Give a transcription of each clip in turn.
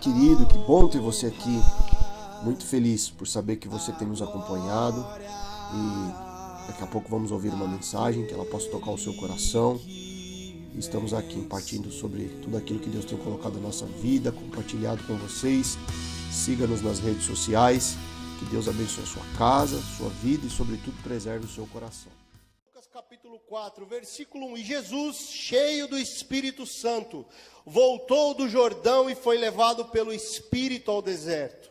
Querido, que bom ter você aqui. Muito feliz por saber que você tem nos acompanhado e daqui a pouco vamos ouvir uma mensagem que ela possa tocar o seu coração. Estamos aqui partindo sobre tudo aquilo que Deus tem colocado na nossa vida, compartilhado com vocês. Siga-nos nas redes sociais. Que Deus abençoe a sua casa, sua vida e, sobretudo, preserve o seu coração. Capítulo 4, versículo 1. E Jesus, cheio do Espírito Santo, voltou do Jordão e foi levado pelo Espírito ao deserto.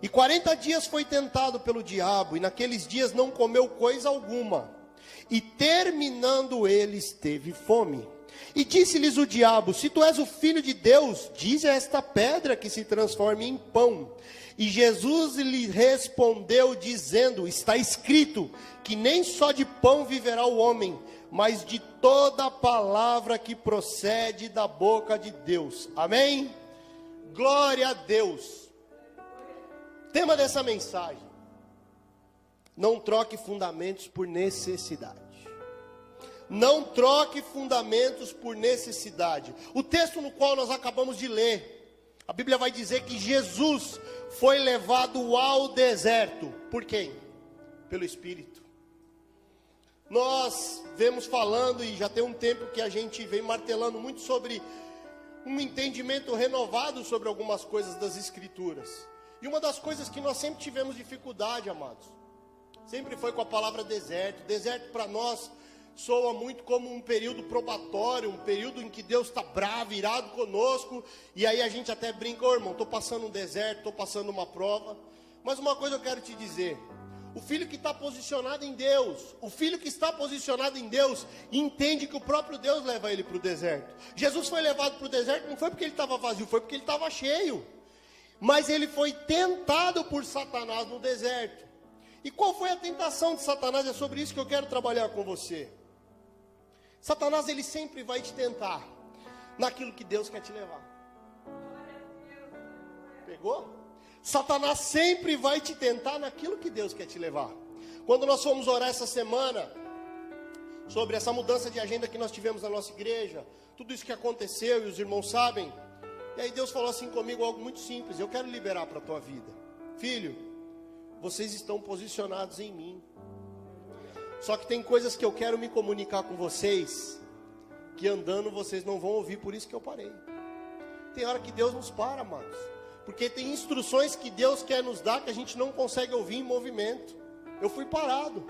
E quarenta dias foi tentado pelo diabo, e naqueles dias não comeu coisa alguma. E terminando eles, teve fome. E disse-lhes o diabo: Se tu és o filho de Deus, diz a esta pedra que se transforme em pão. E Jesus lhe respondeu, dizendo: Está escrito que nem só de pão viverá o homem, mas de toda palavra que procede da boca de Deus. Amém? Glória a Deus. Tema dessa mensagem: Não troque fundamentos por necessidade. Não troque fundamentos por necessidade. O texto no qual nós acabamos de ler a Bíblia vai dizer que Jesus foi levado ao deserto. Por quem? Pelo Espírito. Nós vemos falando, e já tem um tempo que a gente vem martelando muito sobre um entendimento renovado sobre algumas coisas das Escrituras. E uma das coisas que nós sempre tivemos dificuldade, amados, sempre foi com a palavra deserto. Deserto para nós soa muito como um período probatório, um período em que Deus está bravo, irado conosco, e aí a gente até brinca, oh, irmão, estou passando um deserto, estou passando uma prova. Mas uma coisa eu quero te dizer: o filho que está posicionado em Deus, o filho que está posicionado em Deus, entende que o próprio Deus leva ele para o deserto. Jesus foi levado para o deserto não foi porque ele estava vazio, foi porque ele estava cheio. Mas ele foi tentado por Satanás no deserto. E qual foi a tentação de Satanás? É sobre isso que eu quero trabalhar com você. Satanás ele sempre vai te tentar naquilo que Deus quer te levar. Pegou? Satanás sempre vai te tentar naquilo que Deus quer te levar. Quando nós fomos orar essa semana sobre essa mudança de agenda que nós tivemos na nossa igreja, tudo isso que aconteceu e os irmãos sabem, e aí Deus falou assim comigo algo muito simples: eu quero liberar para a tua vida, filho. Vocês estão posicionados em mim. Só que tem coisas que eu quero me comunicar com vocês, que andando vocês não vão ouvir, por isso que eu parei. Tem hora que Deus nos para, amados. Porque tem instruções que Deus quer nos dar que a gente não consegue ouvir em movimento. Eu fui parado.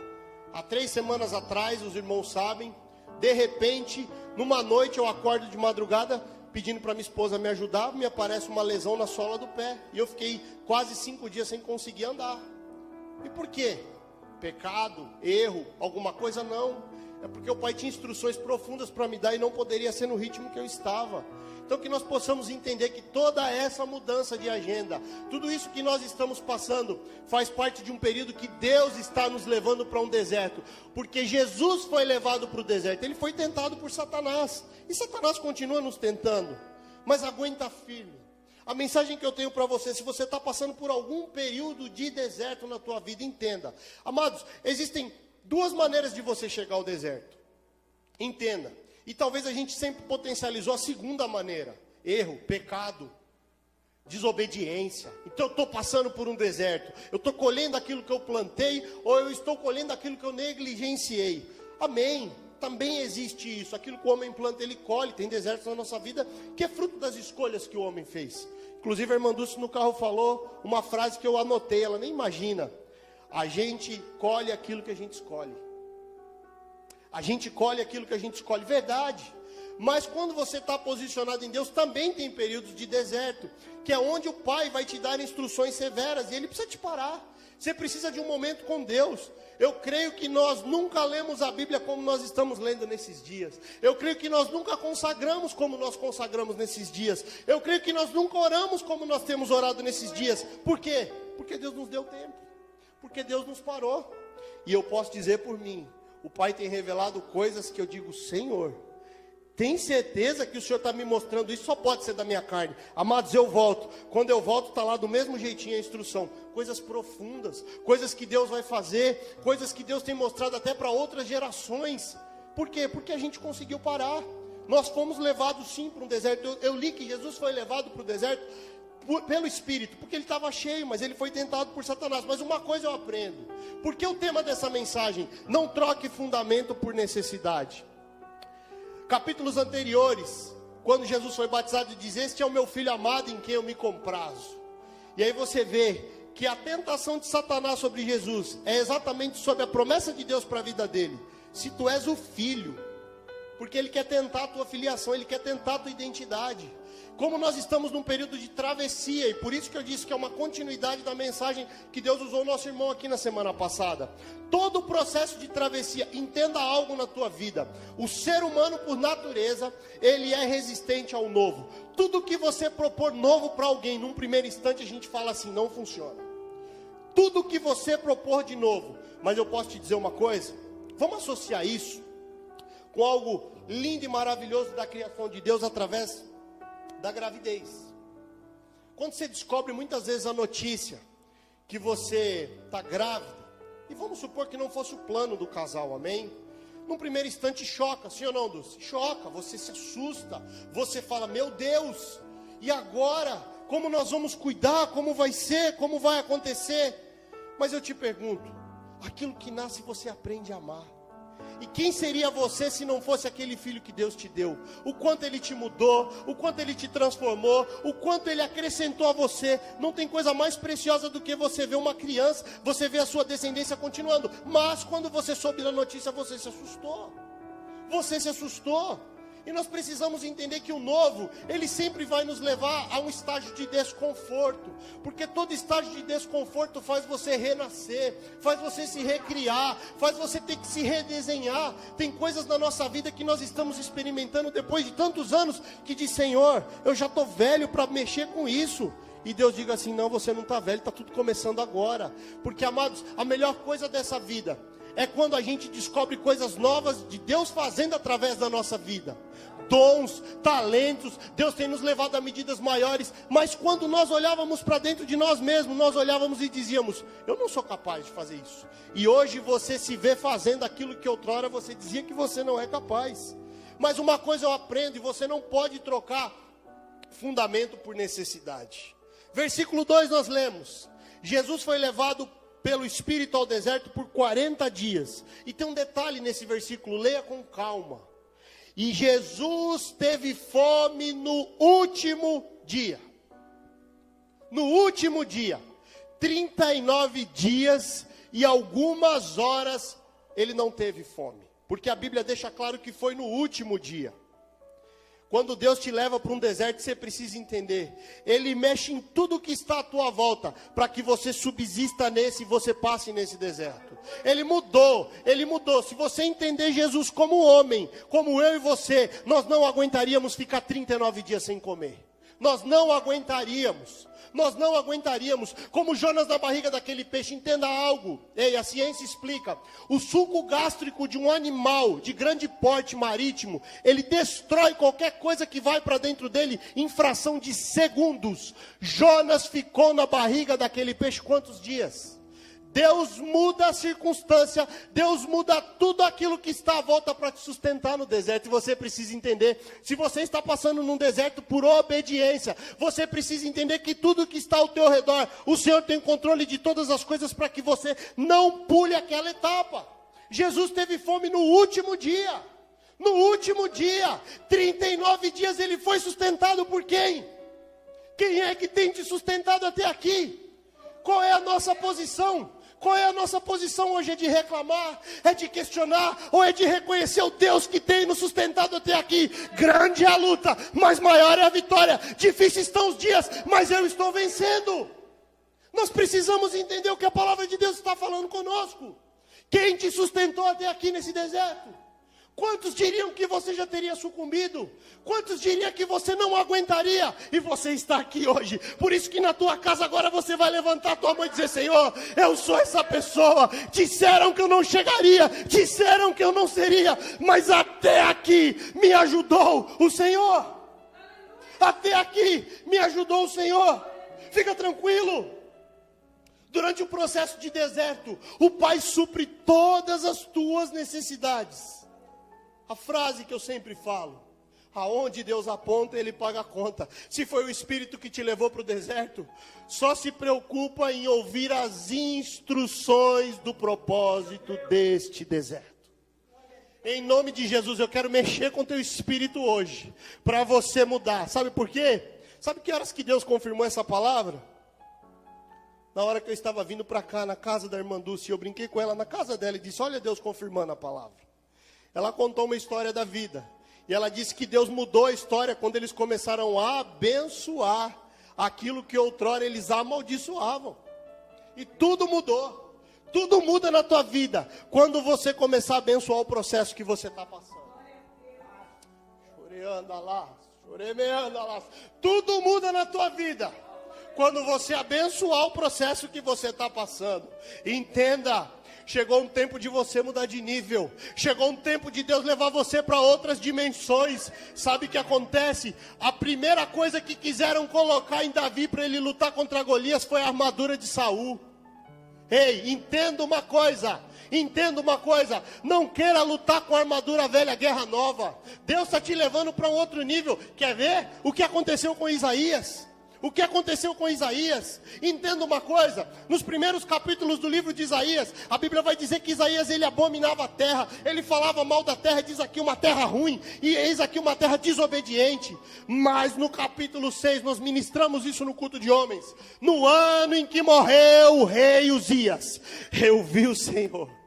Há três semanas atrás, os irmãos sabem, de repente, numa noite eu acordo de madrugada pedindo para minha esposa me ajudar, me aparece uma lesão na sola do pé. E eu fiquei quase cinco dias sem conseguir andar. E por quê? Pecado, erro, alguma coisa, não. É porque o Pai tinha instruções profundas para me dar e não poderia ser no ritmo que eu estava. Então, que nós possamos entender que toda essa mudança de agenda, tudo isso que nós estamos passando, faz parte de um período que Deus está nos levando para um deserto. Porque Jesus foi levado para o deserto, ele foi tentado por Satanás. E Satanás continua nos tentando, mas aguenta firme. A mensagem que eu tenho para você, se você está passando por algum período de deserto na tua vida, entenda. Amados, existem duas maneiras de você chegar ao deserto. Entenda. E talvez a gente sempre potencializou a segunda maneira: erro, pecado, desobediência. Então eu estou passando por um deserto. Eu estou colhendo aquilo que eu plantei, ou eu estou colhendo aquilo que eu negligenciei. Amém também existe isso. Aquilo que o homem planta, ele colhe. Tem desertos na nossa vida que é fruto das escolhas que o homem fez. Inclusive, a irmã Dulce no carro falou uma frase que eu anotei, ela nem imagina. A gente colhe aquilo que a gente escolhe. A gente colhe aquilo que a gente escolhe. Verdade. Mas quando você está posicionado em Deus, também tem períodos de deserto, que é onde o Pai vai te dar instruções severas e Ele precisa te parar. Você precisa de um momento com Deus. Eu creio que nós nunca lemos a Bíblia como nós estamos lendo nesses dias. Eu creio que nós nunca consagramos como nós consagramos nesses dias. Eu creio que nós nunca oramos como nós temos orado nesses dias. Por quê? Porque Deus nos deu tempo. Porque Deus nos parou. E eu posso dizer por mim: o Pai tem revelado coisas que eu digo, Senhor tem certeza que o Senhor está me mostrando isso? Só pode ser da minha carne. Amados, eu volto. Quando eu volto, está lá do mesmo jeitinho a instrução. Coisas profundas, coisas que Deus vai fazer, coisas que Deus tem mostrado até para outras gerações. Por quê? Porque a gente conseguiu parar. Nós fomos levados sim para um deserto. Eu, eu li que Jesus foi levado para o deserto por, pelo Espírito, porque ele estava cheio, mas ele foi tentado por Satanás. Mas uma coisa eu aprendo, porque o tema dessa mensagem, não troque fundamento por necessidade. Capítulos anteriores, quando Jesus foi batizado, diz: Este é o meu filho amado em quem eu me comprazo. E aí você vê que a tentação de Satanás sobre Jesus é exatamente sobre a promessa de Deus para a vida dele. Se tu és o filho, porque ele quer tentar a tua filiação, ele quer tentar a tua identidade. Como nós estamos num período de travessia, e por isso que eu disse que é uma continuidade da mensagem que Deus usou nosso irmão aqui na semana passada. Todo o processo de travessia, entenda algo na tua vida. O ser humano, por natureza, ele é resistente ao novo. Tudo que você propor novo para alguém, num primeiro instante, a gente fala assim: não funciona. Tudo que você propor de novo, mas eu posso te dizer uma coisa: vamos associar isso com algo lindo e maravilhoso da criação de Deus através da gravidez. Quando você descobre muitas vezes a notícia que você está grávida, e vamos supor que não fosse o plano do casal, amém? Num primeiro instante choca, sim ou não, Dulce? Choca, você se assusta, você fala, meu Deus, e agora? Como nós vamos cuidar? Como vai ser? Como vai acontecer? Mas eu te pergunto, aquilo que nasce você aprende a amar. E quem seria você se não fosse aquele filho que Deus te deu? O quanto ele te mudou, o quanto ele te transformou, o quanto ele acrescentou a você. Não tem coisa mais preciosa do que você ver uma criança, você ver a sua descendência continuando. Mas quando você soube da notícia, você se assustou. Você se assustou. E nós precisamos entender que o novo, ele sempre vai nos levar a um estágio de desconforto, porque todo estágio de desconforto faz você renascer, faz você se recriar, faz você ter que se redesenhar. Tem coisas na nossa vida que nós estamos experimentando depois de tantos anos que diz, Senhor, eu já estou velho para mexer com isso. E Deus diga assim: não, você não está velho, está tudo começando agora. Porque, amados, a melhor coisa dessa vida é quando a gente descobre coisas novas de Deus fazendo através da nossa vida. Dons, talentos, Deus tem nos levado a medidas maiores, mas quando nós olhávamos para dentro de nós mesmos, nós olhávamos e dizíamos: Eu não sou capaz de fazer isso. E hoje você se vê fazendo aquilo que outrora você dizia que você não é capaz. Mas uma coisa eu aprendo, e você não pode trocar fundamento por necessidade. Versículo 2 nós lemos: Jesus foi levado pelo Espírito ao deserto por 40 dias. E tem um detalhe nesse versículo, leia com calma. E Jesus teve fome no último dia. No último dia, 39 dias e algumas horas ele não teve fome, porque a Bíblia deixa claro que foi no último dia. Quando Deus te leva para um deserto, você precisa entender. Ele mexe em tudo que está à tua volta, para que você subsista nesse e você passe nesse deserto. Ele mudou, ele mudou. Se você entender Jesus como homem, como eu e você, nós não aguentaríamos ficar 39 dias sem comer. Nós não aguentaríamos nós não aguentaríamos. Como Jonas na barriga daquele peixe, entenda algo. Ei, a ciência explica. O suco gástrico de um animal de grande porte marítimo, ele destrói qualquer coisa que vai para dentro dele em fração de segundos. Jonas ficou na barriga daquele peixe quantos dias? Deus muda a circunstância, Deus muda tudo aquilo que está à volta para te sustentar no deserto. E você precisa entender: se você está passando num deserto por obediência, você precisa entender que tudo que está ao teu redor, o Senhor tem controle de todas as coisas para que você não pule aquela etapa. Jesus teve fome no último dia. No último dia, 39 dias ele foi sustentado por quem? Quem é que tem te sustentado até aqui? Qual é a nossa posição? Qual é a nossa posição hoje? É de reclamar? É de questionar? Ou é de reconhecer o Deus que tem nos sustentado até aqui? Grande é a luta, mas maior é a vitória. Difíceis estão os dias, mas eu estou vencendo. Nós precisamos entender o que a palavra de Deus está falando conosco. Quem te sustentou até aqui nesse deserto? Quantos diriam que você já teria sucumbido? Quantos diriam que você não aguentaria? E você está aqui hoje. Por isso que na tua casa agora você vai levantar tua mão e dizer: Senhor, eu sou essa pessoa. Disseram que eu não chegaria, disseram que eu não seria, mas até aqui me ajudou o Senhor. Até aqui me ajudou o Senhor. Fica tranquilo. Durante o processo de deserto, o Pai supre todas as tuas necessidades. A frase que eu sempre falo: Aonde Deus aponta, Ele paga a conta. Se foi o Espírito que te levou para o deserto, só se preocupa em ouvir as instruções do propósito deste deserto. Em nome de Jesus, eu quero mexer com teu espírito hoje, para você mudar. Sabe por quê? Sabe que horas que Deus confirmou essa palavra? Na hora que eu estava vindo para cá, na casa da irmã Dulce, eu brinquei com ela na casa dela e disse: Olha Deus confirmando a palavra. Ela contou uma história da vida. E ela disse que Deus mudou a história quando eles começaram a abençoar aquilo que outrora eles amaldiçoavam. E tudo mudou. Tudo muda na tua vida quando você começar a abençoar o processo que você está passando. Choreando lá, choremeando lá. Tudo muda na tua vida quando você abençoar o processo que você está passando. Entenda, Chegou um tempo de você mudar de nível. Chegou um tempo de Deus levar você para outras dimensões. Sabe o que acontece? A primeira coisa que quiseram colocar em Davi para ele lutar contra Golias foi a armadura de Saul. Ei, entenda uma coisa. Entenda uma coisa, não queira lutar com a armadura velha, guerra nova. Deus está te levando para um outro nível. Quer ver o que aconteceu com Isaías? O que aconteceu com Isaías? Entenda uma coisa: nos primeiros capítulos do livro de Isaías, a Bíblia vai dizer que Isaías ele abominava a terra, ele falava mal da terra, diz aqui uma terra ruim, e eis aqui uma terra desobediente. Mas no capítulo 6, nós ministramos isso no culto de homens. No ano em que morreu o rei Uzias, eu vi o Senhor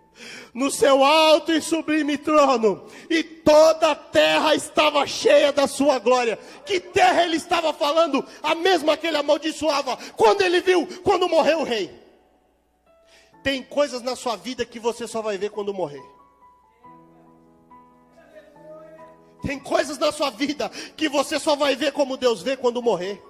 no seu alto e sublime trono, e toda a terra estava cheia da sua glória. Que terra ele estava falando? A mesma que ele amaldiçoava, quando ele viu, quando morreu o rei. Tem coisas na sua vida que você só vai ver quando morrer. Tem coisas na sua vida que você só vai ver como Deus vê quando morrer.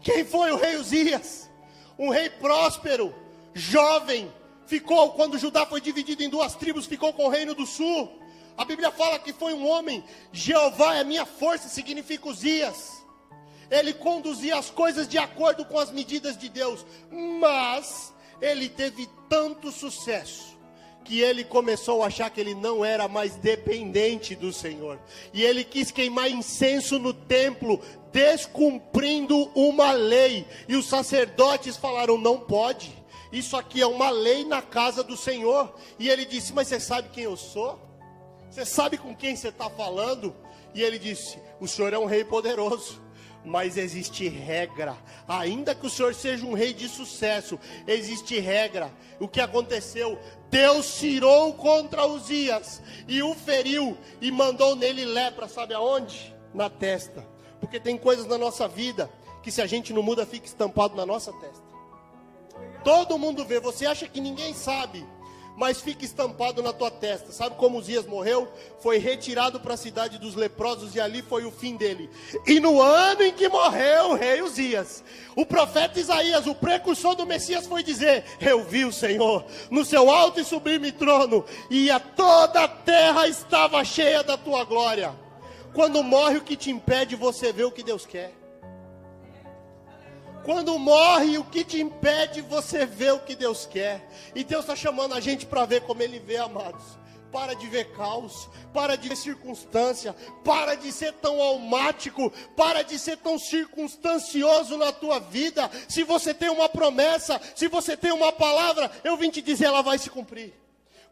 Quem foi o rei Uzias? Um rei próspero, jovem, ficou, quando Judá foi dividido em duas tribos, ficou com o reino do sul. A Bíblia fala que foi um homem, Jeová é minha força, significa os dias. Ele conduzia as coisas de acordo com as medidas de Deus, mas ele teve tanto sucesso que ele começou a achar que ele não era mais dependente do Senhor. E ele quis queimar incenso no templo, descumprindo uma lei. E os sacerdotes falaram: não pode. Isso aqui é uma lei na casa do Senhor. E ele disse: Mas você sabe quem eu sou? Você sabe com quem você está falando? E ele disse: O Senhor é um rei poderoso. Mas existe regra, ainda que o Senhor seja um rei de sucesso, existe regra. O que aconteceu? Deus tirou contra Uzias e o feriu e mandou nele lepra, sabe aonde? Na testa. Porque tem coisas na nossa vida que se a gente não muda, fica estampado na nossa testa. Todo mundo vê, você acha que ninguém sabe, mas fica estampado na tua testa. Sabe como Uzias morreu? Foi retirado para a cidade dos leprosos e ali foi o fim dele. E no ano em que morreu o rei Uzias, o profeta Isaías, o precursor do Messias, foi dizer: Eu vi o Senhor no seu alto e sublime trono, e a toda a terra estava cheia da tua glória. Quando morre, o que te impede você ver o que Deus quer? Quando morre, o que te impede você ver o que Deus quer? E Deus está chamando a gente para ver como Ele vê, amados. Para de ver caos, para de ver circunstância, para de ser tão almático, para de ser tão circunstancioso na tua vida. Se você tem uma promessa, se você tem uma palavra, eu vim te dizer, ela vai se cumprir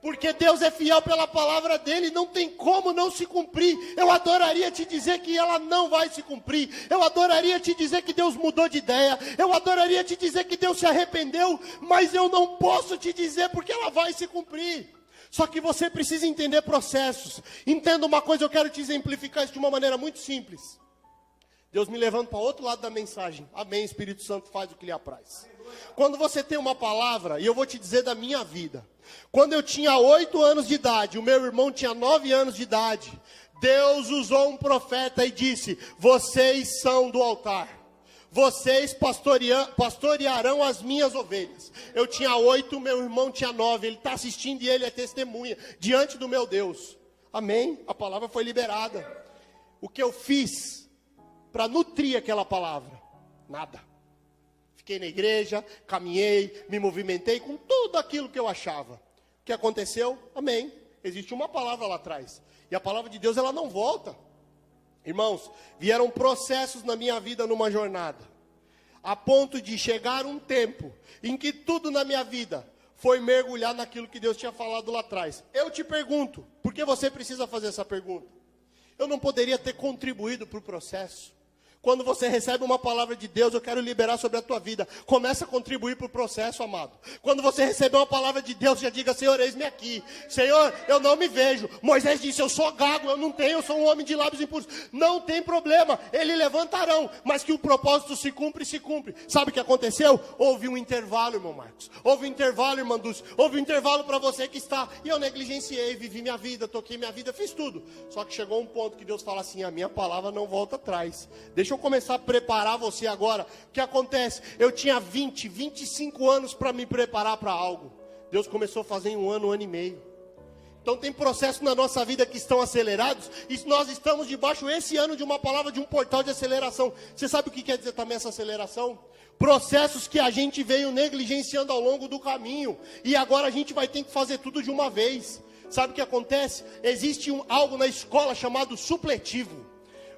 porque Deus é fiel pela palavra dele, não tem como não se cumprir. Eu adoraria te dizer que ela não vai se cumprir. Eu adoraria te dizer que Deus mudou de ideia. Eu adoraria te dizer que Deus se arrependeu, mas eu não posso te dizer porque ela vai se cumprir. Só que você precisa entender processos. Entenda uma coisa, eu quero te exemplificar isso de uma maneira muito simples. Deus me levando para outro lado da mensagem. Amém, Espírito Santo faz o que lhe apraz. Quando você tem uma palavra, e eu vou te dizer da minha vida. Quando eu tinha oito anos de idade, o meu irmão tinha nove anos de idade. Deus usou um profeta e disse: Vocês são do altar. Vocês pastorearão as minhas ovelhas. Eu tinha oito, meu irmão tinha nove. Ele está assistindo e ele é testemunha diante do meu Deus. Amém? A palavra foi liberada. O que eu fiz para nutrir aquela palavra? Nada. Fiquei na igreja, caminhei, me movimentei com tudo aquilo que eu achava. O que aconteceu? Amém. Existe uma palavra lá atrás. E a palavra de Deus ela não volta. Irmãos, vieram processos na minha vida numa jornada, a ponto de chegar um tempo em que tudo na minha vida foi mergulhar naquilo que Deus tinha falado lá atrás. Eu te pergunto, por que você precisa fazer essa pergunta? Eu não poderia ter contribuído para o processo. Quando você recebe uma palavra de Deus, eu quero liberar sobre a tua vida. Começa a contribuir para o processo, amado. Quando você receber uma palavra de Deus, já diga: Senhor, eis-me aqui. Senhor, eu não me vejo. Moisés disse: Eu sou gago, eu não tenho, eu sou um homem de lábios impuros. Não tem problema, eles levantarão, mas que o propósito se cumpre, se cumpre. Sabe o que aconteceu? Houve um intervalo, irmão Marcos. Houve um intervalo, irmão Dulce. Houve um intervalo para você que está. E eu negligenciei, vivi minha vida, toquei minha vida, fiz tudo. Só que chegou um ponto que Deus fala assim: A minha palavra não volta atrás. Deixa Deixa eu começar a preparar você agora. O que acontece? Eu tinha 20, 25 anos para me preparar para algo. Deus começou a fazer em um ano, um ano e meio. Então tem processos na nossa vida que estão acelerados e nós estamos debaixo esse ano de uma palavra de um portal de aceleração. Você sabe o que quer dizer também essa aceleração? Processos que a gente veio negligenciando ao longo do caminho e agora a gente vai ter que fazer tudo de uma vez. Sabe o que acontece? Existe um, algo na escola chamado supletivo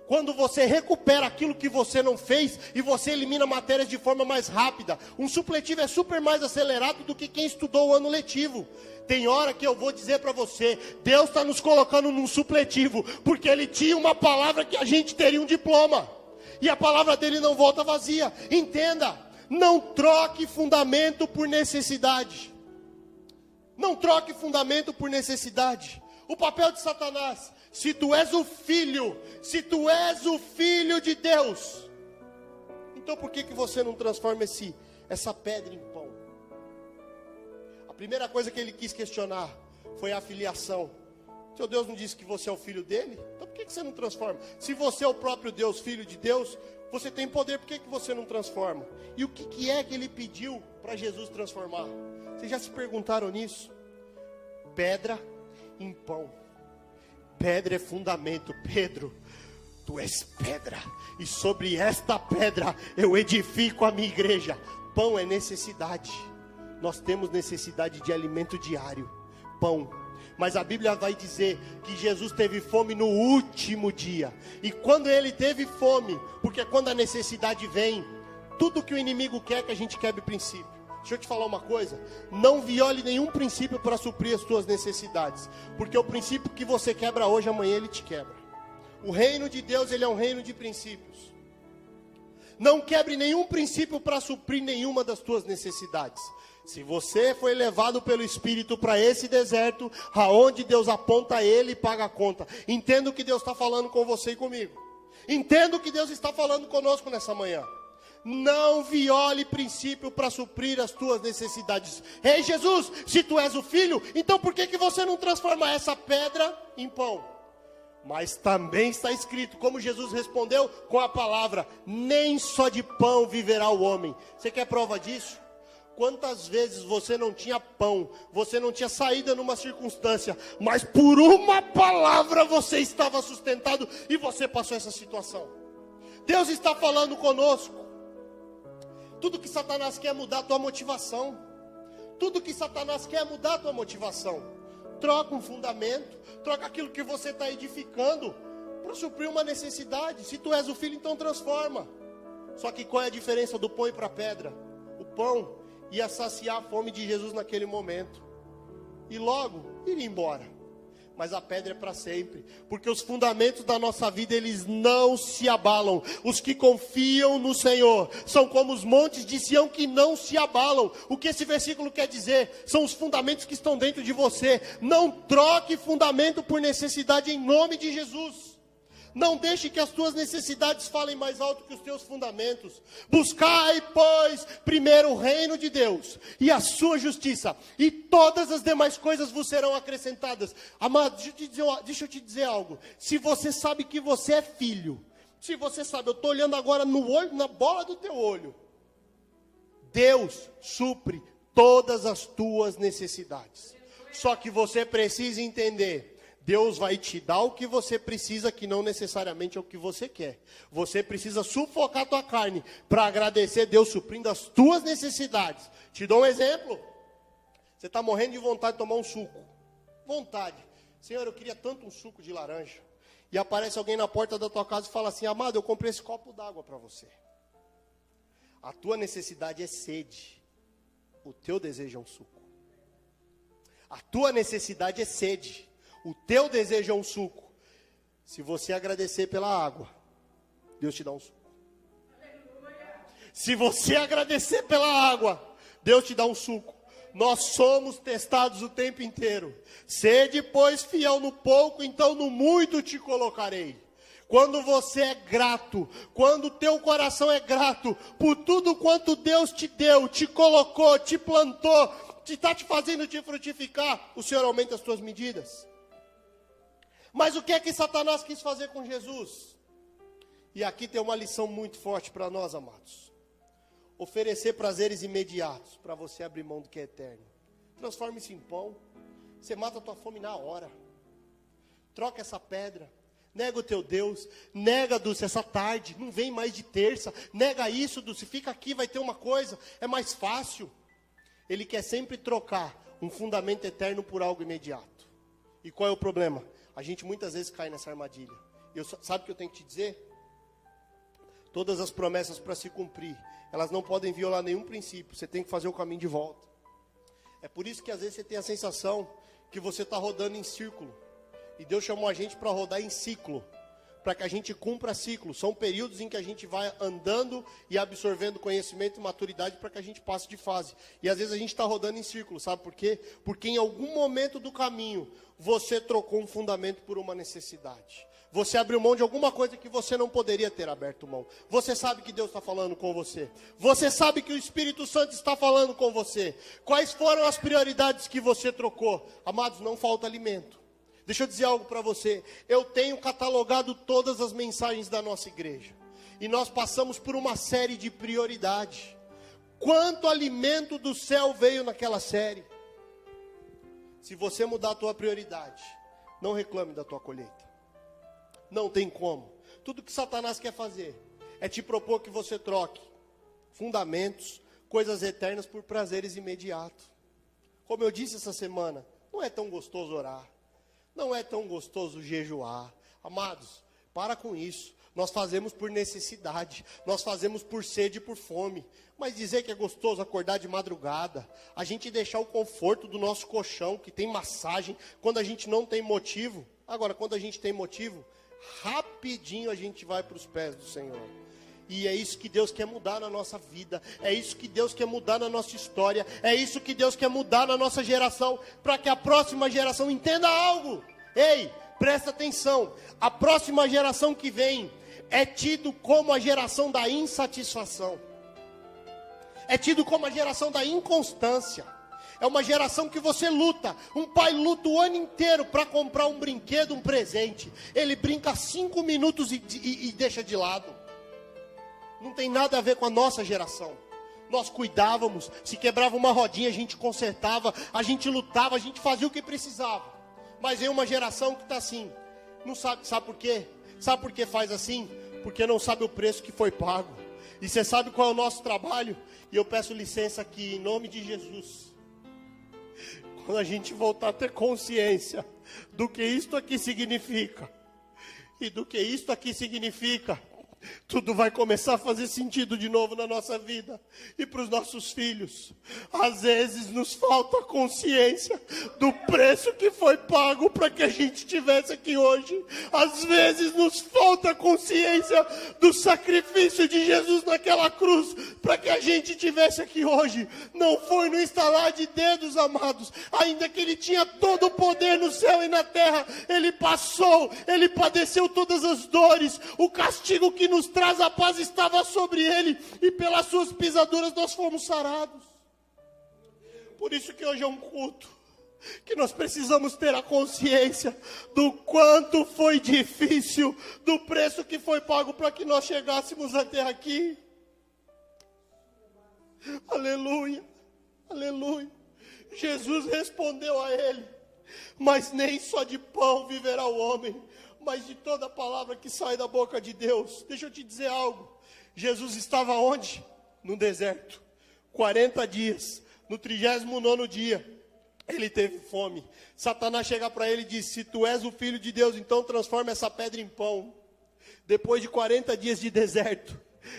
quando você recupera aquilo que você não fez e você elimina matérias de forma mais rápida. Um supletivo é super mais acelerado do que quem estudou o ano letivo. Tem hora que eu vou dizer para você, Deus está nos colocando num supletivo, porque Ele tinha uma palavra que a gente teria um diploma, e a palavra dele não volta vazia. Entenda, não troque fundamento por necessidade. Não troque fundamento por necessidade. O papel de Satanás se tu és o filho, se tu és o filho de Deus, então por que, que você não transforma esse, essa pedra em pão? A primeira coisa que ele quis questionar foi a filiação. Seu Deus não disse que você é o filho dele? Então por que, que você não transforma? Se você é o próprio Deus, filho de Deus, você tem poder, por que, que você não transforma? E o que, que é que ele pediu para Jesus transformar? Vocês já se perguntaram nisso? Pedra em pão. Pedra é fundamento, Pedro. Tu és pedra, e sobre esta pedra eu edifico a minha igreja. Pão é necessidade. Nós temos necessidade de alimento diário, pão. Mas a Bíblia vai dizer que Jesus teve fome no último dia. E quando ele teve fome, porque quando a necessidade vem, tudo que o inimigo quer é que a gente quebre princípio. Deixa eu te falar uma coisa: não viole nenhum princípio para suprir as tuas necessidades, porque o princípio que você quebra hoje, amanhã ele te quebra. O reino de Deus, ele é um reino de princípios. Não quebre nenhum princípio para suprir nenhuma das tuas necessidades. Se você foi levado pelo Espírito para esse deserto, aonde Deus aponta ele e paga a conta. Entenda o que Deus está falando com você e comigo. Entenda o que Deus está falando conosco nessa manhã. Não viole princípio para suprir as tuas necessidades. Ei Jesus, se tu és o filho, então por que, que você não transforma essa pedra em pão? Mas também está escrito, como Jesus respondeu com a palavra: nem só de pão viverá o homem. Você quer prova disso? Quantas vezes você não tinha pão, você não tinha saída numa circunstância, mas por uma palavra você estava sustentado e você passou essa situação. Deus está falando conosco. Tudo que Satanás quer é mudar a tua motivação. Tudo que Satanás quer é mudar a tua motivação. Troca um fundamento, troca aquilo que você está edificando para suprir uma necessidade. Se tu és o filho, então transforma. Só que qual é a diferença do pão para a pedra? O pão ia saciar a fome de Jesus naquele momento. E logo iria embora mas a pedra é para sempre, porque os fundamentos da nossa vida eles não se abalam. Os que confiam no Senhor são como os montes de Sião que não se abalam. O que esse versículo quer dizer? São os fundamentos que estão dentro de você. Não troque fundamento por necessidade em nome de Jesus. Não deixe que as tuas necessidades falem mais alto que os teus fundamentos. Buscai, pois, primeiro o reino de Deus e a sua justiça, e todas as demais coisas vos serão acrescentadas. Amado, deixa eu te dizer, deixa eu te dizer algo. Se você sabe que você é filho, se você sabe, eu estou olhando agora no olho, na bola do teu olho. Deus supre todas as tuas necessidades. Só que você precisa entender Deus vai te dar o que você precisa, que não necessariamente é o que você quer. Você precisa sufocar a tua carne para agradecer Deus suprindo as tuas necessidades. Te dou um exemplo. Você está morrendo de vontade de tomar um suco. Vontade. Senhor, eu queria tanto um suco de laranja. e aparece alguém na porta da tua casa e fala assim: Amado, eu comprei esse copo d'água para você. A tua necessidade é sede, o teu desejo é um suco. A tua necessidade é sede, o teu desejo é um suco. Se você agradecer pela água, Deus te dá um suco. Se você agradecer pela água, Deus te dá um suco. Nós somos testados o tempo inteiro. Sede, pois, fiel no pouco, então no muito te colocarei. Quando você é grato, quando o teu coração é grato por tudo quanto Deus te deu, te colocou, te plantou, está te fazendo te frutificar, o Senhor aumenta as tuas medidas. Mas o que é que Satanás quis fazer com Jesus? E aqui tem uma lição muito forte para nós, amados oferecer prazeres imediatos para você abrir mão do que é eterno. Transforme isso em pão. Você mata a tua fome na hora. Troca essa pedra. Nega o teu Deus. Nega, Dulce, essa tarde. Não vem mais de terça. Nega isso, Dulce. Fica aqui, vai ter uma coisa. É mais fácil. Ele quer sempre trocar um fundamento eterno por algo imediato. E qual é o problema? A gente muitas vezes cai nessa armadilha. Eu, sabe o que eu tenho que te dizer? Todas as promessas para se cumprir, elas não podem violar nenhum princípio. Você tem que fazer o caminho de volta. É por isso que às vezes você tem a sensação que você está rodando em círculo. E Deus chamou a gente para rodar em ciclo, para que a gente cumpra ciclo. São períodos em que a gente vai andando e absorvendo conhecimento e maturidade para que a gente passe de fase. E às vezes a gente está rodando em círculo, sabe por quê? Porque em algum momento do caminho você trocou um fundamento por uma necessidade. Você abriu mão de alguma coisa que você não poderia ter aberto mão. Você sabe que Deus está falando com você. Você sabe que o Espírito Santo está falando com você. Quais foram as prioridades que você trocou? Amados, não falta alimento. Deixa eu dizer algo para você. Eu tenho catalogado todas as mensagens da nossa igreja. E nós passamos por uma série de prioridades. Quanto alimento do céu veio naquela série? Se você mudar a tua prioridade, não reclame da tua colheita. Não tem como. Tudo que Satanás quer fazer é te propor que você troque fundamentos, coisas eternas por prazeres imediatos. Como eu disse essa semana, não é tão gostoso orar, não é tão gostoso jejuar. Amados, para com isso. Nós fazemos por necessidade, nós fazemos por sede e por fome. Mas dizer que é gostoso acordar de madrugada, a gente deixar o conforto do nosso colchão, que tem massagem, quando a gente não tem motivo. Agora, quando a gente tem motivo, rapidinho a gente vai para os pés do Senhor. E é isso que Deus quer mudar na nossa vida, é isso que Deus quer mudar na nossa história, é isso que Deus quer mudar na nossa geração, para que a próxima geração entenda algo. Ei, presta atenção: a próxima geração que vem é tido como a geração da insatisfação, é tido como a geração da inconstância. É uma geração que você luta. Um pai luta o ano inteiro para comprar um brinquedo, um presente. Ele brinca cinco minutos e, e, e deixa de lado. Não tem nada a ver com a nossa geração. Nós cuidávamos, se quebrava uma rodinha, a gente consertava, a gente lutava, a gente fazia o que precisava. Mas vem uma geração que está assim, não sabe, sabe por quê? Sabe por que faz assim? Porque não sabe o preço que foi pago. E você sabe qual é o nosso trabalho? E eu peço licença aqui, em nome de Jesus quando a gente voltar a ter consciência do que isto aqui significa e do que isto aqui significa, tudo vai começar a fazer sentido de novo na nossa vida e para os nossos filhos. Às vezes nos falta consciência do preço que foi pago para que a gente estivesse aqui hoje. Às vezes nos falta consciência do sacrifício de Jesus naquela cruz para que a gente estivesse aqui hoje. Não foi no instalar de dedos, amados, ainda que ele tinha todo o poder no céu e na terra, ele passou, ele padeceu todas as dores, o castigo que nos traz a paz estava sobre ele, e pelas suas pisaduras nós fomos sarados. Por isso que hoje é um culto que nós precisamos ter a consciência do quanto foi difícil, do preço que foi pago para que nós chegássemos até aqui. Aleluia, aleluia. Jesus respondeu a ele: Mas nem só de pão viverá o homem, mas de toda palavra que sai da boca de Deus. Deixa eu te dizer algo. Jesus estava onde? No deserto. 40 dias. No 39 dia, Ele teve fome. Satanás chega para ele e diz: Se tu és o filho de Deus, então transforma essa pedra em pão. Depois de 40 dias de deserto,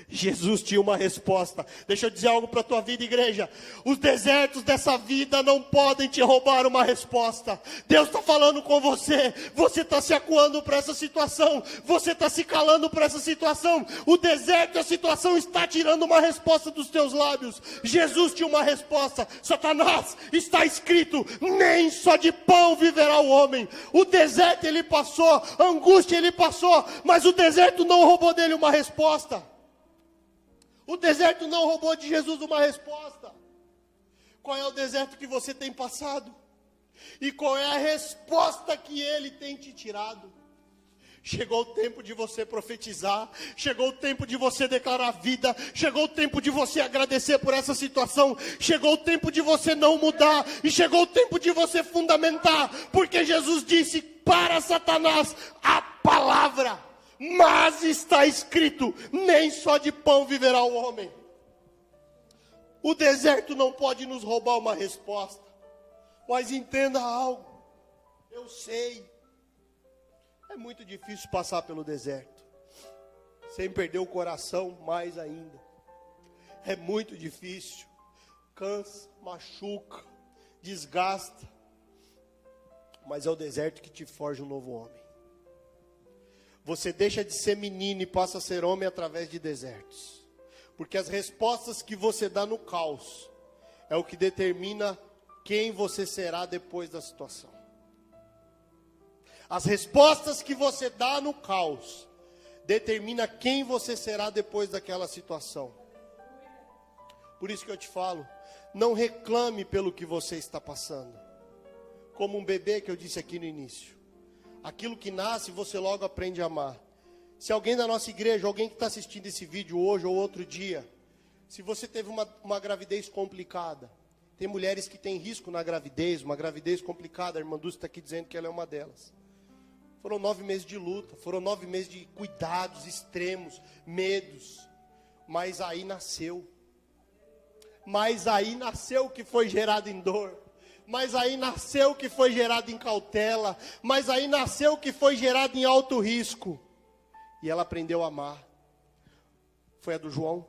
Jesus tinha uma resposta. Deixa eu dizer algo para a tua vida, igreja. Os desertos dessa vida não podem te roubar uma resposta. Deus está falando com você. Você está se acuando para essa situação. Você está se calando para essa situação. O deserto, a situação está tirando uma resposta dos teus lábios. Jesus tinha uma resposta. Satanás, está escrito: nem só de pão viverá o homem. O deserto ele passou, a angústia ele passou, mas o deserto não roubou dele uma resposta. O deserto não roubou de Jesus uma resposta. Qual é o deserto que você tem passado? E qual é a resposta que ele tem te tirado? Chegou o tempo de você profetizar, chegou o tempo de você declarar vida, chegou o tempo de você agradecer por essa situação, chegou o tempo de você não mudar, e chegou o tempo de você fundamentar, porque Jesus disse para Satanás a palavra. Mas está escrito: nem só de pão viverá o homem. O deserto não pode nos roubar uma resposta. Mas entenda algo. Eu sei. É muito difícil passar pelo deserto. Sem perder o coração, mais ainda. É muito difícil. Cansa, machuca, desgasta. Mas é o deserto que te forja um novo homem. Você deixa de ser menino e passa a ser homem através de desertos. Porque as respostas que você dá no caos é o que determina quem você será depois da situação. As respostas que você dá no caos determina quem você será depois daquela situação. Por isso que eu te falo, não reclame pelo que você está passando. Como um bebê que eu disse aqui no início. Aquilo que nasce, você logo aprende a amar. Se alguém da nossa igreja, alguém que está assistindo esse vídeo hoje ou outro dia, se você teve uma, uma gravidez complicada, tem mulheres que têm risco na gravidez, uma gravidez complicada, a irmã Dulce está aqui dizendo que ela é uma delas. Foram nove meses de luta, foram nove meses de cuidados extremos, medos, mas aí nasceu. Mas aí nasceu o que foi gerado em dor mas aí nasceu o que foi gerado em cautela, mas aí nasceu o que foi gerado em alto risco. E ela aprendeu a amar. Foi a do João.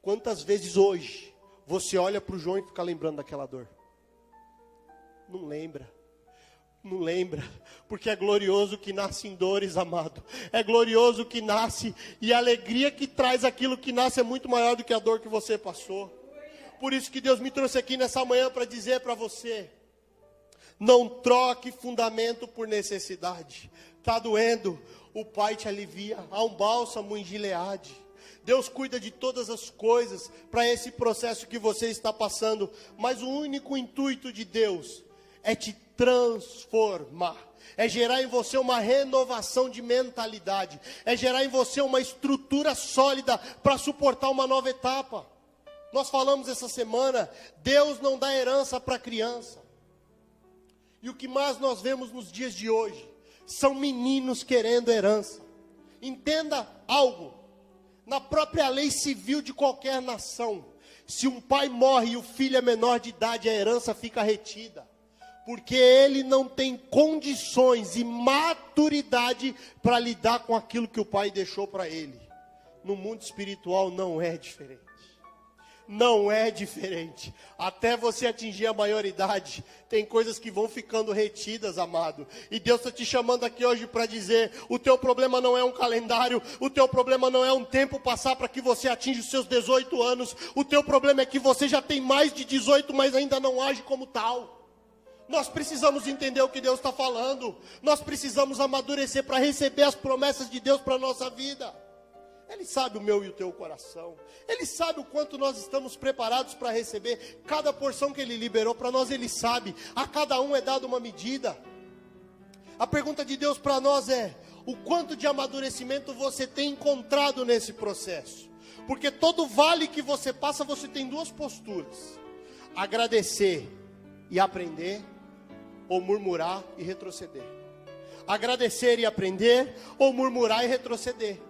Quantas vezes hoje você olha para o João e fica lembrando daquela dor? Não lembra. Não lembra, porque é glorioso que nasce em dores, amado. É glorioso que nasce, e a alegria que traz aquilo que nasce é muito maior do que a dor que você passou por isso que Deus me trouxe aqui nessa manhã para dizer para você: não troque fundamento por necessidade. Está doendo, o Pai te alivia. Há um bálsamo em Gileade. Deus cuida de todas as coisas para esse processo que você está passando, mas o único intuito de Deus é te transformar, é gerar em você uma renovação de mentalidade, é gerar em você uma estrutura sólida para suportar uma nova etapa. Nós falamos essa semana, Deus não dá herança para criança. E o que mais nós vemos nos dias de hoje são meninos querendo herança. Entenda algo. Na própria lei civil de qualquer nação, se um pai morre e o filho é menor de idade, a herança fica retida. Porque ele não tem condições e maturidade para lidar com aquilo que o pai deixou para ele. No mundo espiritual não é diferente não é diferente. Até você atingir a maioridade, tem coisas que vão ficando retidas, amado. E Deus está te chamando aqui hoje para dizer: o teu problema não é um calendário, o teu problema não é um tempo passar para que você atinja os seus 18 anos. O teu problema é que você já tem mais de 18, mas ainda não age como tal. Nós precisamos entender o que Deus está falando. Nós precisamos amadurecer para receber as promessas de Deus para a nossa vida. Ele sabe o meu e o teu coração. Ele sabe o quanto nós estamos preparados para receber cada porção que ele liberou para nós. Ele sabe. A cada um é dado uma medida. A pergunta de Deus para nós é: o quanto de amadurecimento você tem encontrado nesse processo? Porque todo vale que você passa, você tem duas posturas: agradecer e aprender, ou murmurar e retroceder. Agradecer e aprender, ou murmurar e retroceder.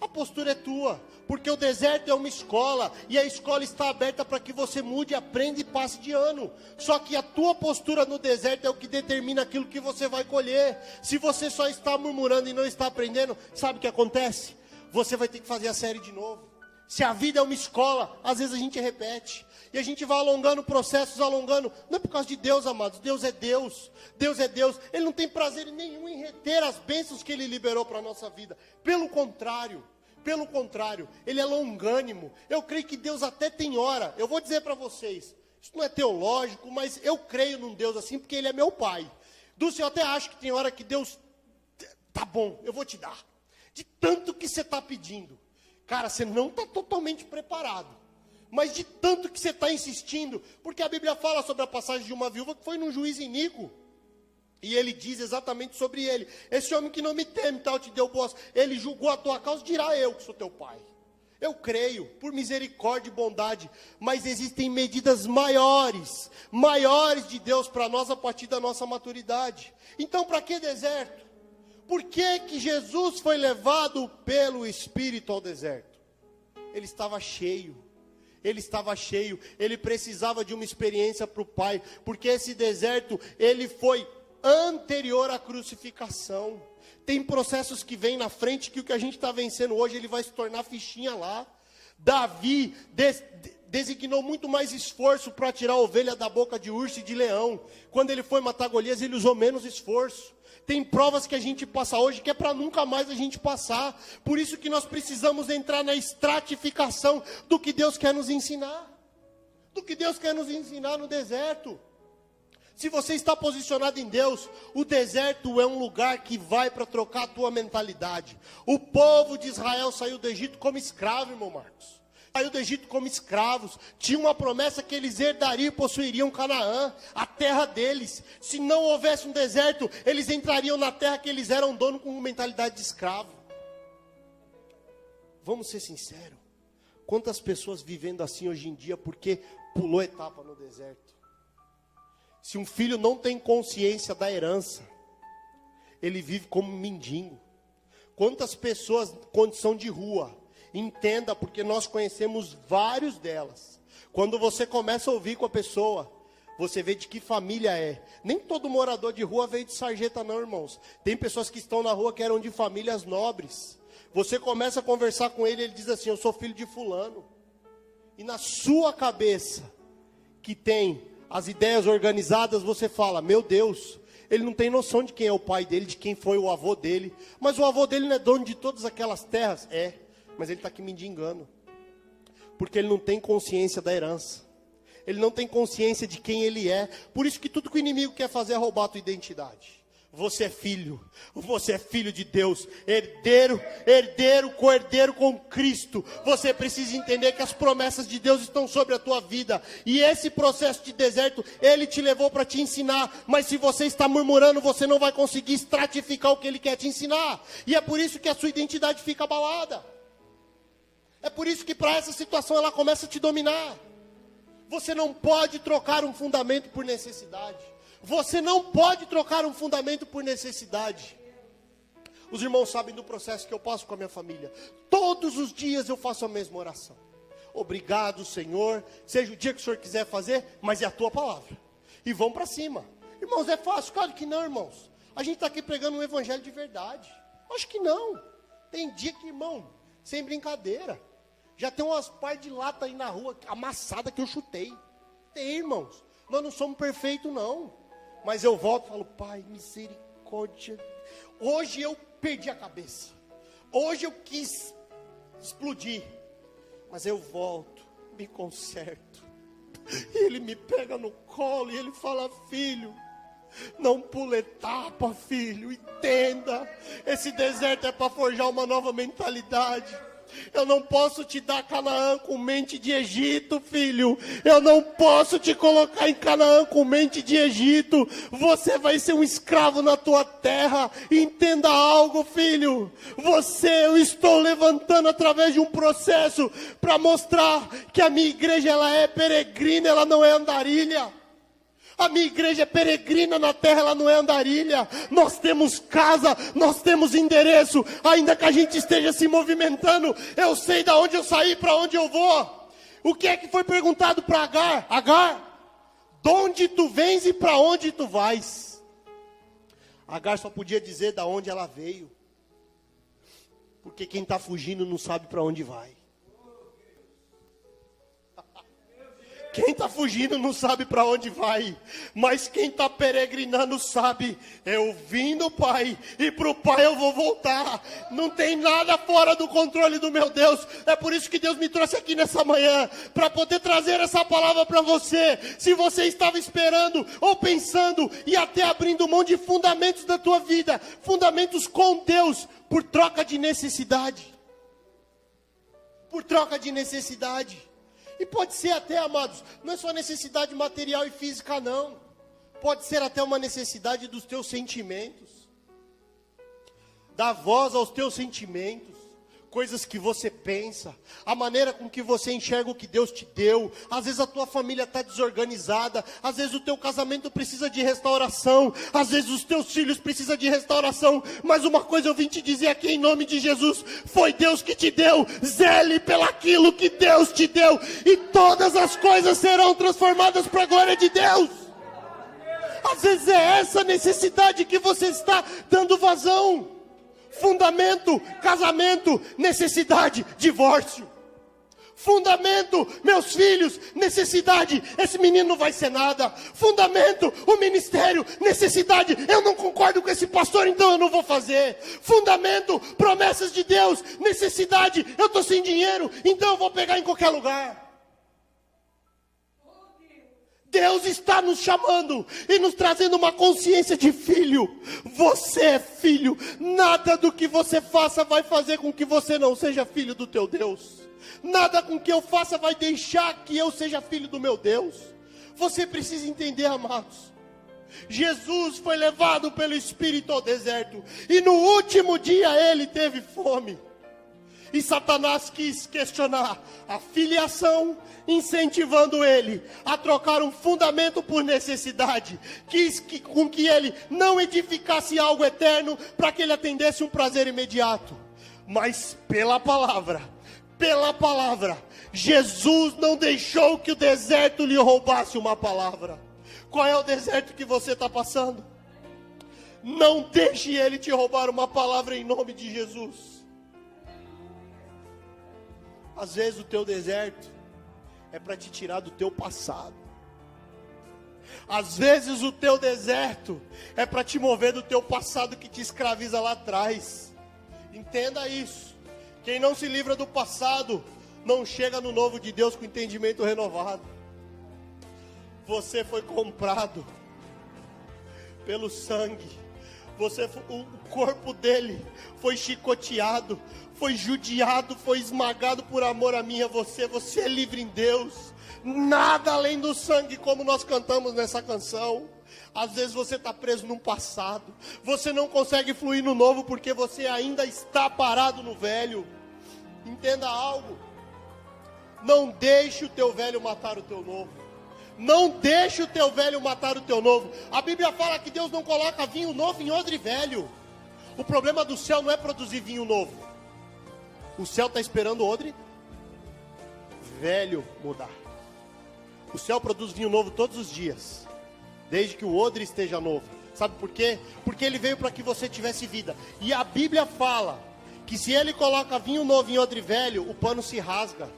A postura é tua, porque o deserto é uma escola e a escola está aberta para que você mude, aprenda e passe de ano. Só que a tua postura no deserto é o que determina aquilo que você vai colher. Se você só está murmurando e não está aprendendo, sabe o que acontece? Você vai ter que fazer a série de novo. Se a vida é uma escola, às vezes a gente repete. E a gente vai alongando processos, alongando. Não é por causa de Deus, amados. Deus é Deus. Deus é Deus. Ele não tem prazer nenhum em reter as bênçãos que Ele liberou para a nossa vida. Pelo contrário. Pelo contrário, Ele é longânimo. Eu creio que Deus até tem hora. Eu vou dizer para vocês. Isso não é teológico, mas eu creio num Deus assim porque Ele é meu Pai. Dulce, eu até acho que tem hora que Deus. Tá bom, eu vou te dar. De tanto que você está pedindo. Cara, você não está totalmente preparado. Mas de tanto que você está insistindo, porque a Bíblia fala sobre a passagem de uma viúva que foi num juiz iníquo. E ele diz exatamente sobre ele: Esse homem que não me teme, tal, te deu boas. Ele julgou a tua causa, dirá eu que sou teu pai. Eu creio, por misericórdia e bondade, mas existem medidas maiores, maiores de Deus para nós a partir da nossa maturidade. Então, para que deserto? Por que, que Jesus foi levado pelo Espírito ao deserto? Ele estava cheio. Ele estava cheio, ele precisava de uma experiência para o Pai, porque esse deserto, ele foi anterior à crucificação. Tem processos que vêm na frente que o que a gente está vencendo hoje, ele vai se tornar fichinha lá. Davi des, designou muito mais esforço para tirar a ovelha da boca de urso e de leão. Quando ele foi matar Golias, ele usou menos esforço. Tem provas que a gente passa hoje que é para nunca mais a gente passar. Por isso que nós precisamos entrar na estratificação do que Deus quer nos ensinar. Do que Deus quer nos ensinar no deserto. Se você está posicionado em Deus, o deserto é um lugar que vai para trocar a tua mentalidade. O povo de Israel saiu do Egito como escravo, irmão Marcos saiu do Egito como escravos, tinha uma promessa que eles herdariam e possuiriam Canaã, a terra deles. Se não houvesse um deserto, eles entrariam na terra que eles eram dono com mentalidade de escravo. Vamos ser sinceros. Quantas pessoas vivendo assim hoje em dia porque pulou etapa no deserto? Se um filho não tem consciência da herança, ele vive como um mendigo. Quantas pessoas, condição de rua, Entenda, porque nós conhecemos vários delas. Quando você começa a ouvir com a pessoa, você vê de que família é. Nem todo morador de rua veio de sarjeta, não, irmãos. Tem pessoas que estão na rua que eram de famílias nobres. Você começa a conversar com ele, ele diz assim: Eu sou filho de Fulano. E na sua cabeça, que tem as ideias organizadas, você fala: Meu Deus, ele não tem noção de quem é o pai dele, de quem foi o avô dele. Mas o avô dele não é dono de todas aquelas terras? É mas ele está aqui mendigando. Porque ele não tem consciência da herança. Ele não tem consciência de quem ele é. Por isso que tudo que o inimigo quer fazer é roubar a tua identidade. Você é filho, você é filho de Deus, herdeiro, herdeiro, co-herdeiro com Cristo. Você precisa entender que as promessas de Deus estão sobre a tua vida. E esse processo de deserto, ele te levou para te ensinar. Mas se você está murmurando, você não vai conseguir estratificar o que ele quer te ensinar. E é por isso que a sua identidade fica abalada. É por isso que para essa situação ela começa a te dominar. Você não pode trocar um fundamento por necessidade. Você não pode trocar um fundamento por necessidade. Os irmãos sabem do processo que eu passo com a minha família. Todos os dias eu faço a mesma oração. Obrigado, Senhor. Seja o dia que o Senhor quiser fazer, mas é a tua palavra. E vão para cima. Irmãos, é fácil? Claro que não, irmãos. A gente está aqui pregando um evangelho de verdade. Acho que não. Tem dia que, irmão, sem brincadeira. Já tem umas par de lata aí na rua, amassada que eu chutei. Tem, irmãos. Nós não somos perfeitos, não. Mas eu volto e falo, Pai, misericórdia. Hoje eu perdi a cabeça. Hoje eu quis explodir. Mas eu volto, me conserto. E ele me pega no colo e ele fala, filho, não pula etapa, filho, entenda. Esse deserto é para forjar uma nova mentalidade. Eu não posso te dar Canaã com mente de Egito, filho. Eu não posso te colocar em Canaã com mente de Egito. Você vai ser um escravo na tua terra. Entenda algo, filho. Você eu estou levantando através de um processo para mostrar que a minha igreja ela é peregrina, ela não é andarilha. A minha igreja é peregrina na terra, ela não é andarilha. Nós temos casa, nós temos endereço, ainda que a gente esteja se movimentando, eu sei de onde eu saí, para onde eu vou. O que é que foi perguntado para Agar? Agar, de onde tu vens e para onde tu vais? Agar só podia dizer da onde ela veio. Porque quem está fugindo não sabe para onde vai. Quem está fugindo não sabe para onde vai, mas quem está peregrinando sabe. Eu vim do Pai e para o Pai eu vou voltar. Não tem nada fora do controle do meu Deus. É por isso que Deus me trouxe aqui nessa manhã para poder trazer essa palavra para você. Se você estava esperando ou pensando e até abrindo mão de fundamentos da tua vida, fundamentos com Deus, por troca de necessidade. Por troca de necessidade. E pode ser até, amados, não é só necessidade material e física, não. Pode ser até uma necessidade dos teus sentimentos. Dar voz aos teus sentimentos coisas que você pensa, a maneira com que você enxerga o que Deus te deu. Às vezes a tua família está desorganizada, às vezes o teu casamento precisa de restauração, às vezes os teus filhos precisam de restauração. Mas uma coisa eu vim te dizer aqui em nome de Jesus: foi Deus que te deu, zele pelaquilo que Deus te deu, e todas as coisas serão transformadas para a glória de Deus. Às vezes é essa necessidade que você está dando vazão fundamento, casamento, necessidade, divórcio. Fundamento, meus filhos, necessidade, esse menino não vai ser nada. Fundamento, o ministério, necessidade, eu não concordo com esse pastor, então eu não vou fazer. Fundamento, promessas de Deus, necessidade, eu estou sem dinheiro, então eu vou pegar em qualquer lugar. Deus está nos chamando e nos trazendo uma consciência de filho. Você é filho. Nada do que você faça vai fazer com que você não seja filho do teu Deus. Nada com que eu faça vai deixar que eu seja filho do meu Deus. Você precisa entender, amados. Jesus foi levado pelo Espírito ao deserto e no último dia ele teve fome. E Satanás quis questionar a filiação, incentivando ele a trocar um fundamento por necessidade. Quis que, com que ele não edificasse algo eterno para que ele atendesse um prazer imediato. Mas pela palavra, pela palavra, Jesus não deixou que o deserto lhe roubasse uma palavra. Qual é o deserto que você está passando? Não deixe ele te roubar uma palavra em nome de Jesus. Às vezes o teu deserto é para te tirar do teu passado. Às vezes o teu deserto é para te mover do teu passado que te escraviza lá atrás. Entenda isso. Quem não se livra do passado não chega no novo de Deus com entendimento renovado. Você foi comprado pelo sangue você, o corpo dele foi chicoteado, foi judiado, foi esmagado por amor a mim e a você. Você é livre em Deus. Nada além do sangue, como nós cantamos nessa canção. Às vezes você está preso num passado, você não consegue fluir no novo porque você ainda está parado no velho. Entenda algo. Não deixe o teu velho matar o teu novo. Não deixe o teu velho matar o teu novo. A Bíblia fala que Deus não coloca vinho novo em odre velho. O problema do céu não é produzir vinho novo. O céu está esperando o odre velho mudar. O céu produz vinho novo todos os dias, desde que o odre esteja novo. Sabe por quê? Porque ele veio para que você tivesse vida. E a Bíblia fala que se ele coloca vinho novo em odre velho, o pano se rasga.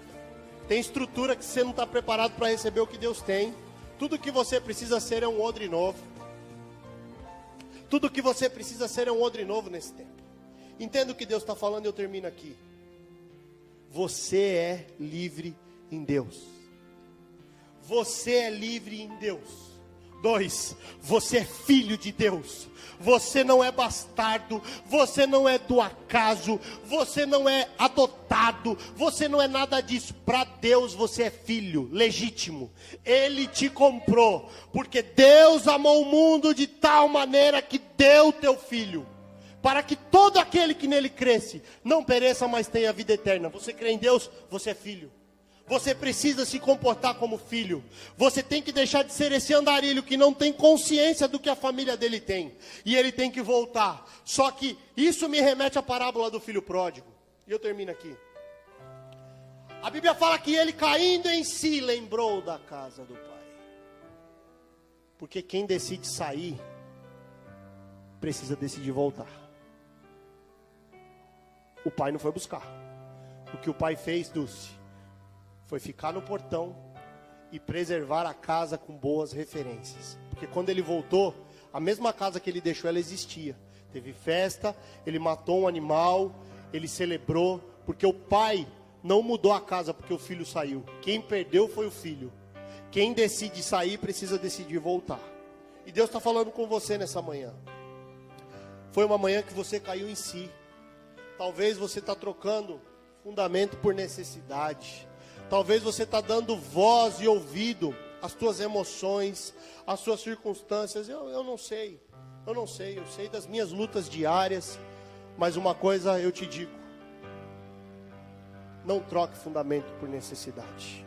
Tem estrutura que você não está preparado para receber o que Deus tem. Tudo que você precisa ser é um odre novo. Tudo que você precisa ser é um odre novo nesse tempo. Entenda o que Deus está falando e eu termino aqui. Você é livre em Deus. Você é livre em Deus. Dois, você é filho de Deus. Você não é bastardo, você não é do acaso, você não é adotado, você não é nada disso. Para Deus você é filho legítimo. Ele te comprou, porque Deus amou o mundo de tal maneira que deu teu filho, para que todo aquele que nele cresce não pereça, mas tenha vida eterna. Você crê em Deus, você é filho. Você precisa se comportar como filho. Você tem que deixar de ser esse andarilho que não tem consciência do que a família dele tem. E ele tem que voltar. Só que isso me remete à parábola do filho pródigo. E eu termino aqui. A Bíblia fala que ele caindo em si lembrou da casa do pai. Porque quem decide sair precisa decidir voltar. O pai não foi buscar. O que o pai fez, Dulce, foi ficar no portão e preservar a casa com boas referências. Porque quando ele voltou, a mesma casa que ele deixou, ela existia. Teve festa, ele matou um animal, ele celebrou, porque o pai não mudou a casa porque o filho saiu. Quem perdeu foi o filho. Quem decide sair precisa decidir voltar. E Deus está falando com você nessa manhã. Foi uma manhã que você caiu em si. Talvez você está trocando fundamento por necessidade. Talvez você está dando voz e ouvido às suas emoções, às suas circunstâncias. Eu, eu não sei, eu não sei, eu sei das minhas lutas diárias, mas uma coisa eu te digo: não troque fundamento por necessidade.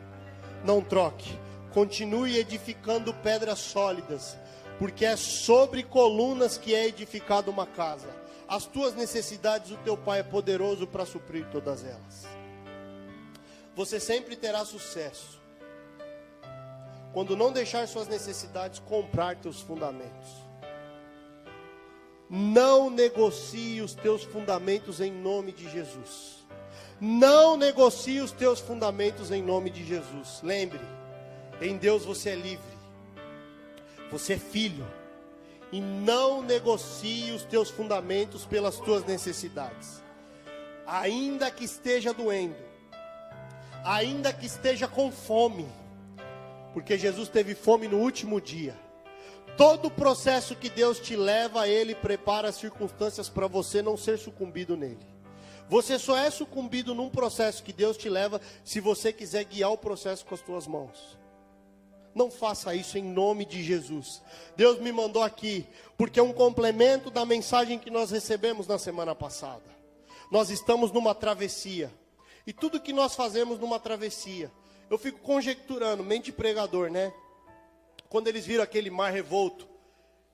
Não troque. Continue edificando pedras sólidas, porque é sobre colunas que é edificada uma casa. As tuas necessidades, o teu Pai é poderoso para suprir todas elas você sempre terá sucesso. Quando não deixar suas necessidades comprar teus fundamentos. Não negocie os teus fundamentos em nome de Jesus. Não negocie os teus fundamentos em nome de Jesus. Lembre, em Deus você é livre. Você é filho. E não negocie os teus fundamentos pelas tuas necessidades. Ainda que esteja doendo, ainda que esteja com fome, porque Jesus teve fome no último dia. Todo o processo que Deus te leva, Ele prepara as circunstâncias para você não ser sucumbido nele. Você só é sucumbido num processo que Deus te leva se você quiser guiar o processo com as tuas mãos. Não faça isso em nome de Jesus. Deus me mandou aqui, porque é um complemento da mensagem que nós recebemos na semana passada. Nós estamos numa travessia. E tudo que nós fazemos numa travessia, eu fico conjecturando, mente pregador, né? Quando eles viram aquele mar revolto,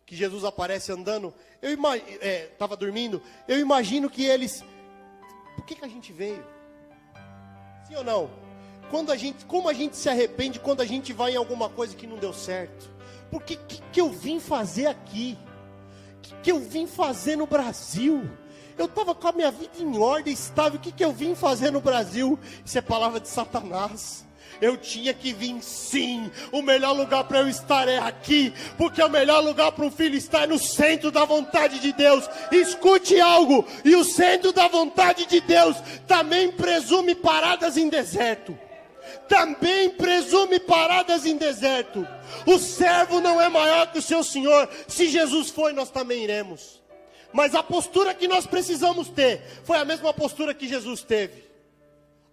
que Jesus aparece andando, eu estava é, dormindo, eu imagino que eles, por que, que a gente veio? Sim ou não? Quando a gente, como a gente se arrepende quando a gente vai em alguma coisa que não deu certo? Porque que, que eu vim fazer aqui? Que, que eu vim fazer no Brasil? Eu estava com a minha vida em ordem, estável. O que, que eu vim fazer no Brasil? Isso é palavra de Satanás. Eu tinha que vir sim. O melhor lugar para eu estar é aqui, porque o melhor lugar para um filho estar é no centro da vontade de Deus. Escute algo, e o centro da vontade de Deus também presume paradas em deserto. Também presume paradas em deserto. O servo não é maior que o seu senhor. Se Jesus foi, nós também iremos. Mas a postura que nós precisamos ter foi a mesma postura que Jesus teve.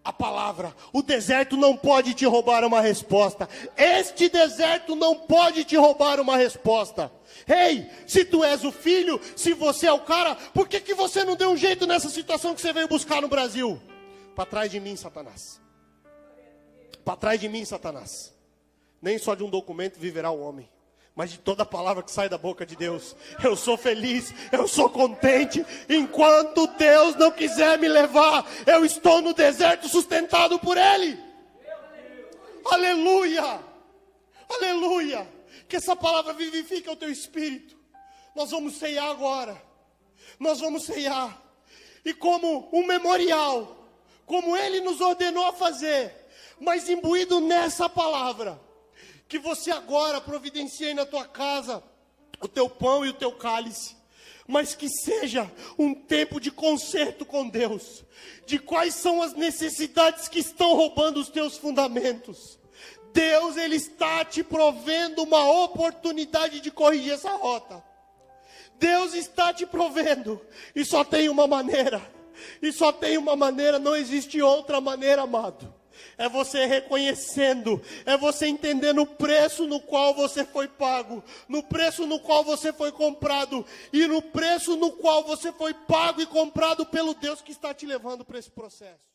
A palavra, o deserto não pode te roubar uma resposta. Este deserto não pode te roubar uma resposta. Ei, se tu és o filho, se você é o cara, por que, que você não deu um jeito nessa situação que você veio buscar no Brasil? Para trás de mim, Satanás. Para trás de mim, Satanás. Nem só de um documento viverá o homem mas de toda palavra que sai da boca de Deus. Eu sou feliz, eu sou contente. Enquanto Deus não quiser me levar, eu estou no deserto sustentado por Ele. Aleluia! Aleluia! Que essa palavra vivifique o teu espírito. Nós vamos ceiar agora. Nós vamos ceiar. E como um memorial, como Ele nos ordenou a fazer, mas imbuído nessa palavra que você agora providencie na tua casa o teu pão e o teu cálice, mas que seja um tempo de conserto com Deus, de quais são as necessidades que estão roubando os teus fundamentos. Deus ele está te provendo uma oportunidade de corrigir essa rota. Deus está te provendo, e só tem uma maneira, e só tem uma maneira, não existe outra maneira, amado é você reconhecendo, é você entendendo o preço no qual você foi pago, no preço no qual você foi comprado e no preço no qual você foi pago e comprado pelo Deus que está te levando para esse processo.